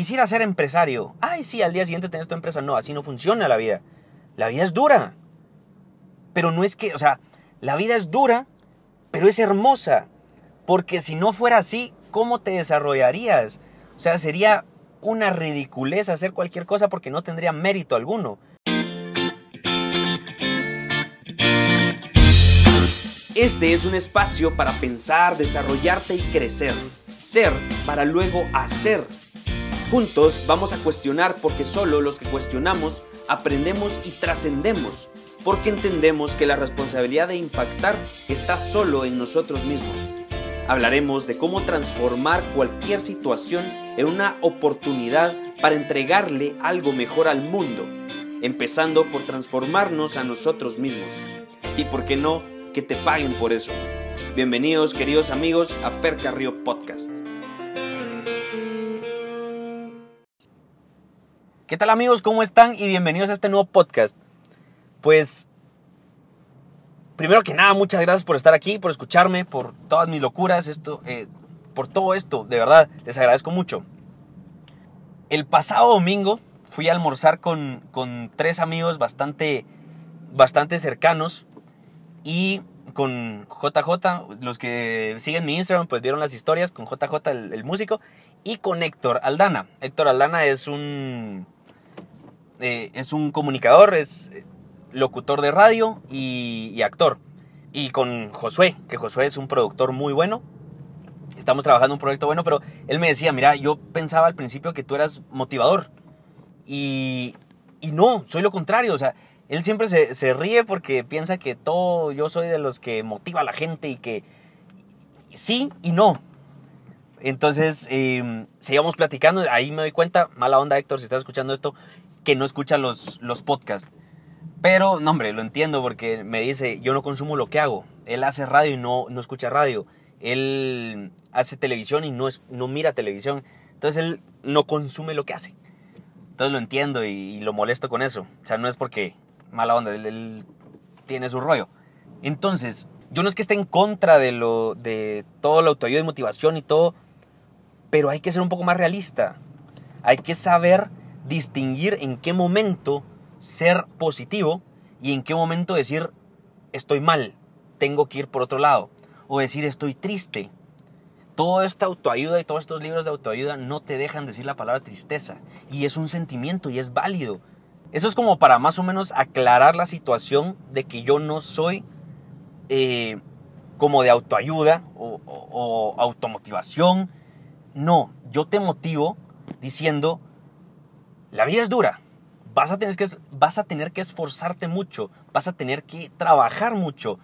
quisiera ser empresario. Ay, sí, al día siguiente tenés tu empresa. No, así no funciona la vida. La vida es dura. Pero no es que, o sea, la vida es dura, pero es hermosa. Porque si no fuera así, ¿cómo te desarrollarías? O sea, sería una ridiculez hacer cualquier cosa porque no tendría mérito alguno. Este es un espacio para pensar, desarrollarte y crecer. Ser para luego hacer. Juntos vamos a cuestionar porque solo los que cuestionamos aprendemos y trascendemos. Porque entendemos que la responsabilidad de impactar está solo en nosotros mismos. Hablaremos de cómo transformar cualquier situación en una oportunidad para entregarle algo mejor al mundo, empezando por transformarnos a nosotros mismos. Y por qué no, que te paguen por eso. Bienvenidos queridos amigos a Fer Carrillo Podcast. ¿Qué tal amigos? ¿Cómo están? Y bienvenidos a este nuevo podcast. Pues, primero que nada, muchas gracias por estar aquí, por escucharme, por todas mis locuras, esto, eh, por todo esto, de verdad, les agradezco mucho. El pasado domingo fui a almorzar con, con tres amigos bastante, bastante cercanos y con JJ, los que siguen mi Instagram pues vieron las historias con JJ el, el músico y con Héctor Aldana. Héctor Aldana es un eh, es un comunicador, es eh, locutor de radio y, actor. Y con Josué, que Josué es un productor muy bueno. Estamos trabajando un proyecto bueno, pero él me decía, mira, yo pensaba al principio que tú eras motivador. Y, y no, soy lo contrario. O sea, él siempre se, ríe porque piensa que todo, yo soy de los que motiva a la gente y que sí y no. Entonces, eh, seguíamos platicando, ahí me doy cuenta, mala onda Héctor, si estás escuchando esto, que no escucha los, los podcasts. Pero, no, hombre, lo entiendo porque me dice, yo no consumo lo que hago. Él hace radio y no, no escucha radio. Él hace televisión y no, es, no mira televisión. Entonces él no consume lo que hace. Entonces lo entiendo y, lo molesto con eso. O sea, no es porque mala onda, él, tiene su rollo. Entonces, yo no es que esté en contra de, lo, de todo la autoayuda y motivación y todo, pero hay que ser un poco más realista. Hay que saber distinguir en qué momento ser positivo y en qué momento decir estoy mal, tengo que ir por otro lado. O decir estoy triste. Toda esta autoayuda y todos estos libros de autoayuda no te dejan decir la palabra tristeza. Y es un sentimiento y es válido. Eso es como para más o menos aclarar la situación de que yo no soy eh, como de autoayuda o, o automotivación. No, yo te motivo diciendo, la vida es dura. Vas a, tener que, vas a tener que esforzarte mucho, vas a tener que trabajar mucho.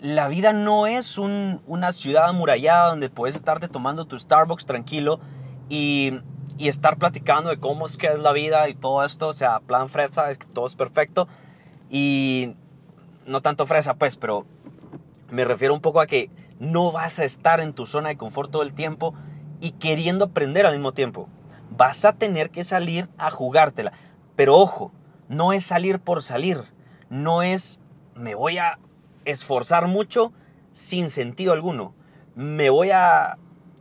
La vida no es una ciudad amurallada donde puedes estarte tomando tu Starbucks tranquilo y, estar platicando de cómo es que es la vida y todo esto. O sea, plan fresa, es que todo es perfecto. Y no tanto fresa, pues, pero me refiero un poco a que no vas a estar en tu zona de confort todo el tiempo y queriendo aprender al mismo tiempo vas a tener que salir a jugártela. Pero ojo, no es salir por salir, no es me voy a esforzar mucho sin sentido alguno. Me voy a,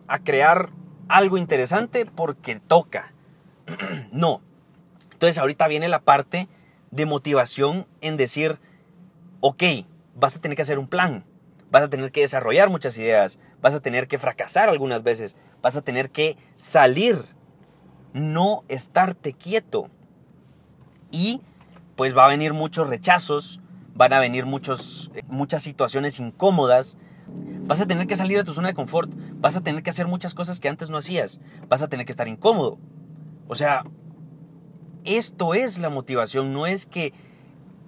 a crear algo interesante porque toca. no. Entonces ahorita viene la parte de motivación en decir, ok, vas a tener que hacer un plan, vas a tener que desarrollar muchas ideas, vas a tener que fracasar algunas veces, vas a tener que salir no estarte quieto. Y pues va a venir muchos rechazos, van a venir muchos, eh, muchas situaciones incómodas. Vas a tener que salir de tu zona de confort, vas a tener que hacer muchas cosas que antes no hacías, vas a tener que estar incómodo. O sea, esto es la motivación, no es que,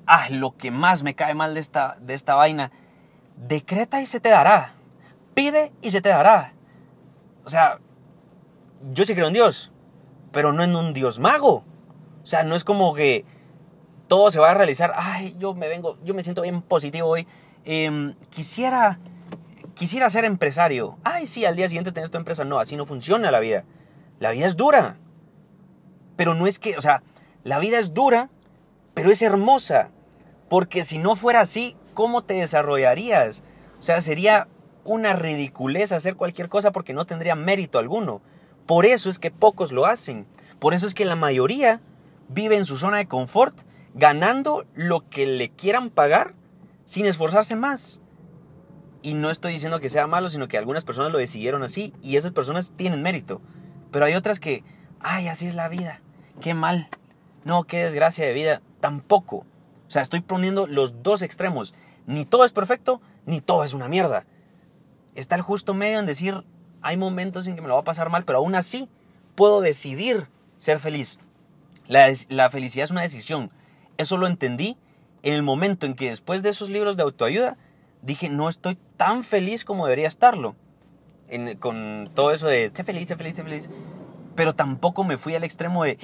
ah, lo que más me cae mal de esta, de esta vaina, decreta y se te dará, pide y se te dará. O sea, yo sí creo en Dios, pero no en un dios mago. O sea, no es como que todo se va a realizar, ay, yo me vengo, yo me siento bien positivo hoy, em, quisiera, quisiera ser empresario. Ay, sí, al día siguiente tenés tu empresa. No, así no funciona la vida. La vida es dura. Pero no es que, o sea, la vida es dura, pero es hermosa. Porque si no fuera así, ¿cómo te desarrollarías? O sea, sería una ridiculez hacer cualquier cosa porque no tendría mérito alguno. Por eso es que pocos lo hacen. Por eso es que la mayoría vive en su zona de confort, ganando lo que le quieran pagar sin esforzarse más. Y no estoy diciendo que sea malo, sino que algunas personas lo decidieron así y esas personas tienen mérito. Pero hay otras que, ay, así es la vida, qué mal, no, qué desgracia de vida, tampoco. O sea, estoy poniendo los dos extremos. Ni todo es perfecto, ni todo es una mierda. Está el justo medio en decir, hay momentos en que me lo va a pasar mal, pero aún así puedo decidir ser feliz. La, felicidad es una decisión. Eso lo entendí en el momento en que después de esos libros de autoayuda dije, no estoy tan feliz como debería estarlo. con todo eso de, sé feliz, sé feliz, sé feliz. Pero tampoco me fui al extremo de,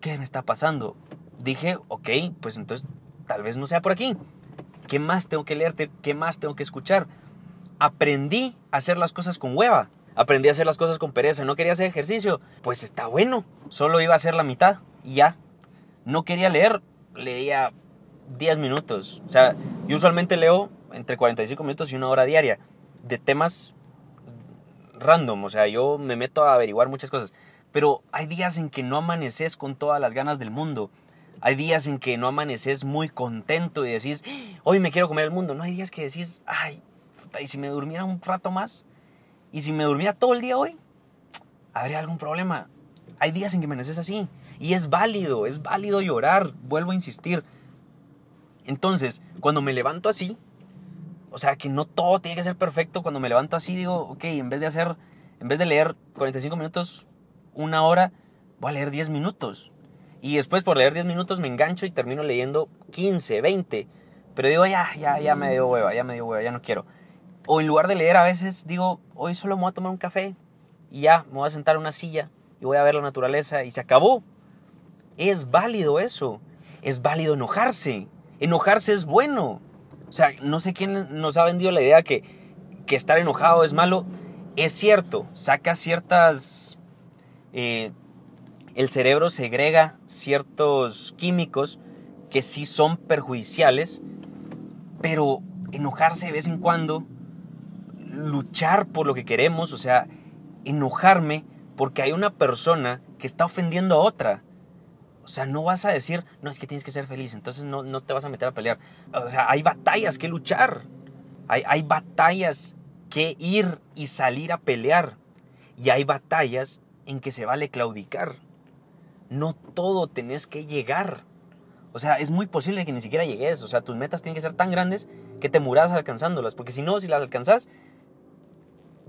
¿qué me está pasando? Dije, ok, pues entonces tal vez no sea por aquí. ¿Qué más tengo que leerte? ¿Qué más tengo que escuchar? Aprendí a hacer las cosas con hueva. Aprendí a hacer las cosas con pereza. No quería hacer ejercicio. Pues está bueno. Solo iba a hacer la mitad y ya. No quería leer. Leía 10 minutos. O sea, yo usualmente leo entre 45 minutos y una hora diaria de temas random. O sea, yo me meto a averiguar muchas cosas. Pero hay días en que no amaneces con todas las ganas del mundo. Hay días en que no amaneces muy contento y decís, hoy me quiero comer el mundo. No hay días que decís, ay, puta, ¿y si me durmiera un rato más? ¿Y si me durmiera todo el día hoy? ¿Habría algún problema? Hay días en que amaneces así. Y es válido, es válido llorar, vuelvo a insistir. Entonces, cuando me levanto así, o sea, que no todo tiene que ser perfecto. Cuando me levanto así, digo, ok, en vez de hacer, en vez de leer 45 minutos, una hora, voy a leer 10 minutos. Y después por leer 10 minutos me engancho y termino leyendo 15, 20. Pero digo, ya, ya, ya me dio hueva, ya me dio hueva, ya no quiero. O en lugar de leer a veces digo, hoy solo me voy a tomar un café y ya, me voy a sentar en una silla y voy a ver la naturaleza y se acabó. Es válido eso. Es válido enojarse. Enojarse es bueno. O sea, no sé quién nos ha vendido la idea que, que estar enojado es malo. Es cierto, saca ciertas... Eh, el cerebro segrega ciertos químicos que sí son perjudiciales, pero enojarse de vez en cuando, luchar por lo que queremos, o sea, enojarme porque hay una persona que está ofendiendo a otra. O sea, no vas a decir, no, es que tienes que ser feliz, entonces no, no te vas a meter a pelear. O sea, hay batallas que luchar. Hay, hay batallas que ir y salir a pelear. Y hay batallas en que se vale claudicar. No todo tenés que llegar. O sea, es muy posible que ni siquiera llegues. O sea, tus metas tienen que ser tan grandes que te muras alcanzándolas. Porque si no, si las alcanzas,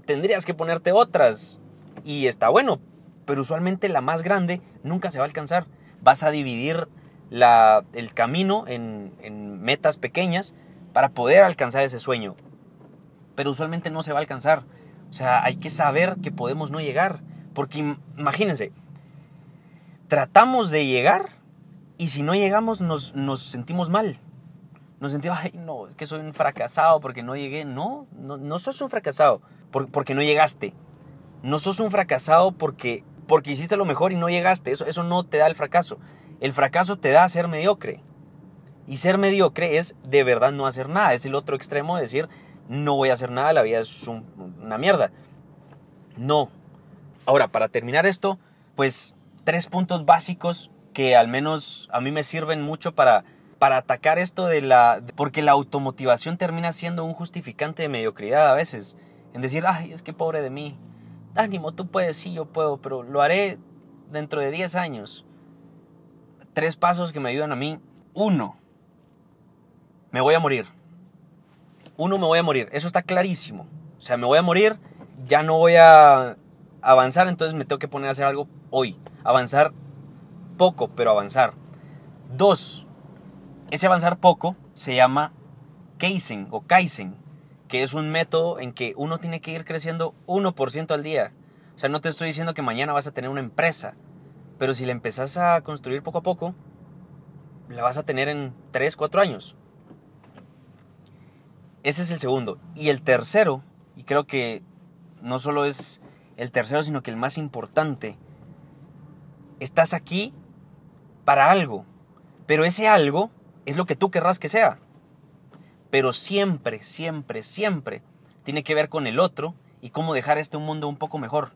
tendrías que ponerte otras. Y está bueno. Pero usualmente la más grande nunca se va a alcanzar vas a dividir el camino en, metas pequeñas para poder alcanzar ese sueño. Pero usualmente no se va a alcanzar. O sea, hay que saber que podemos no llegar. Porque imagínense, tratamos de llegar y si no llegamos nos, sentimos mal. Nos sentimos, ay, no, es que soy un fracasado porque no llegué. No, no, no sos un fracasado porque no llegaste. No sos un fracasado porque porque hiciste lo mejor y no llegaste. Eso, eso no te da el fracaso. El fracaso te da ser mediocre. Y ser mediocre es de verdad no hacer nada. Es el otro extremo de decir, no voy a hacer nada, la vida es una mierda. No. Ahora, para terminar esto, pues tres puntos básicos que al menos a mí me sirven mucho para, para atacar esto de la... Porque la automotivación termina siendo un justificante de mediocridad a veces. En decir, ay, es que pobre de mí ánimo, tú puedes, sí, yo puedo, pero lo haré dentro de 10 años. Tres pasos que me ayudan a mí. Uno, me voy a morir. Uno, me voy a morir. Eso está clarísimo. O sea, me voy a morir, ya no voy a avanzar, entonces me tengo que poner a hacer algo hoy. Avanzar poco, pero avanzar. Dos, ese avanzar poco se llama Kaizen o Kaizen que es un método en que uno tiene que ir creciendo 1% al día. O sea, no te estoy diciendo que mañana vas a tener una empresa, pero si la empezás a construir poco a poco, la vas a tener en 3, 4 años. Ese es el segundo. Y el tercero, y creo que no solo es el tercero, sino que el más importante, estás aquí para algo, pero ese algo es lo que tú querrás que sea pero siempre, siempre, siempre tiene que ver con el otro y cómo dejar este mundo un poco mejor.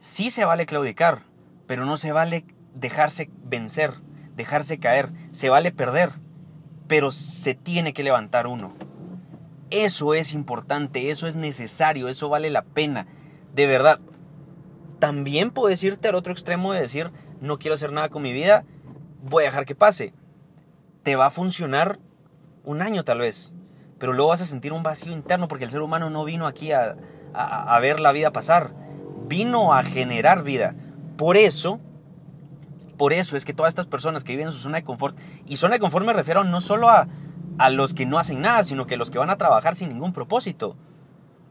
Sí se vale claudicar, Pero no se vale dejarse vencer, dejarse caer, se vale perder, pero se tiene que levantar uno. Eso es importante, eso es necesario, eso vale la pena. De verdad, también puedes irte al otro extremo de decir, no quiero hacer nada con mi vida, voy a dejar que pase. Te va a funcionar un año tal vez, pero luego vas a sentir un vacío interno porque el ser humano no vino aquí a, a, ver la vida pasar, vino a generar vida. Por eso, por eso es que todas estas personas que viven en su zona de confort, y zona de confort me refiero no solo a, a los que no hacen nada, sino que los que van a trabajar sin ningún propósito.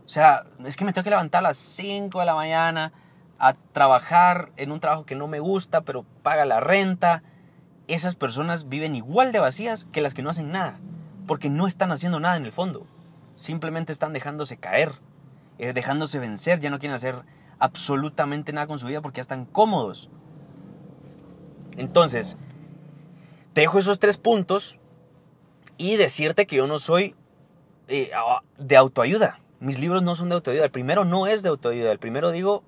O sea, es que me tengo que levantar a las 5 de la mañana a trabajar en un trabajo que no me gusta, pero paga la renta. Esas personas viven igual de vacías que las que no hacen nada, porque no están haciendo nada en el fondo. Simplemente están dejándose caer, eh, dejándose vencer, ya no quieren hacer absolutamente nada con su vida porque ya están cómodos. Entonces, te dejo esos tres puntos y decirte que yo no soy eh, de autoayuda. Mis libros no son de autoayuda. El primero no es de autoayuda. El primero digo,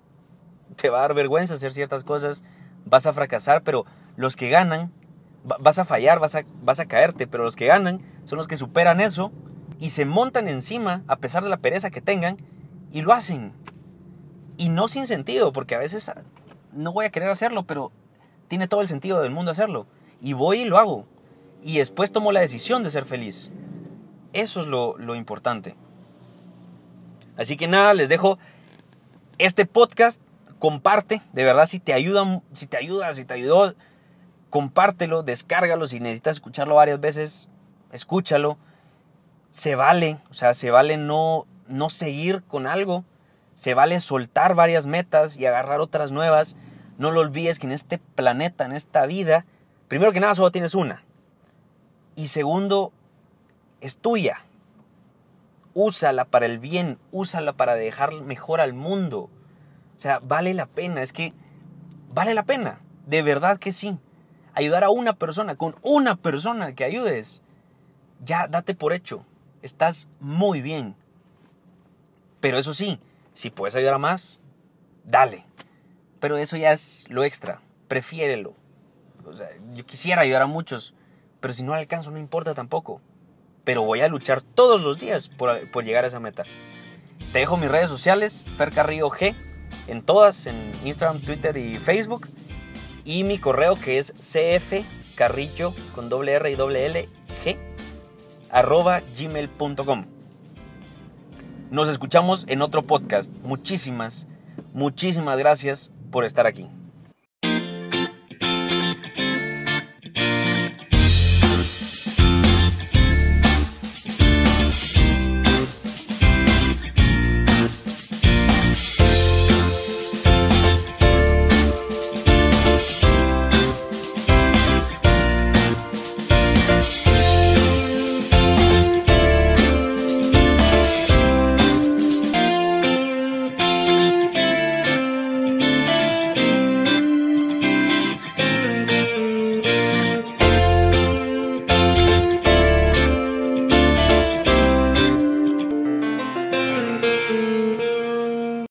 te va a dar vergüenza hacer ciertas cosas, vas a fracasar, pero los que ganan, vas a fallar, vas a, vas a caerte, pero los que ganan son los que superan eso y se montan encima a pesar de la pereza que tengan y lo hacen. Y no sin sentido, porque a veces no voy a querer hacerlo, pero tiene todo el sentido del mundo hacerlo. Y voy y lo hago. Y después tomo la decisión de ser feliz. Eso es lo, lo importante. Así que nada, les dejo este podcast. Comparte, de verdad, si te ayuda, si te ayuda, si te ayudó, compártelo, descárgalo. Si necesitas escucharlo varias veces, escúchalo. Se vale, o sea, se vale no, no seguir con algo. Se vale soltar varias metas y agarrar otras nuevas. No lo olvides que en este planeta, en esta vida, primero que nada solo tienes una. Y segundo, es tuya úsala para el bien, úsala para dejar mejor al mundo. O sea, vale la pena, es que vale la pena, de verdad que sí. Ayudar a una persona, con una persona que ayudes, ya date por hecho, estás muy bien. Pero eso sí, si puedes ayudar a más, dale. Pero eso ya es lo extra, prefiérelo. Yo quisiera ayudar a muchos, pero si no alcanzo no importa tampoco pero voy a luchar todos los días por, llegar a esa meta. Te dejo mis redes sociales, Fer Carrillo G, en todas, en Instagram, Twitter y Facebook. Y mi correo que es cfcarrillo con doble R y doble L G arroba gmail.com. Nos escuchamos en otro podcast. Muchísimas, muchísimas gracias por estar aquí.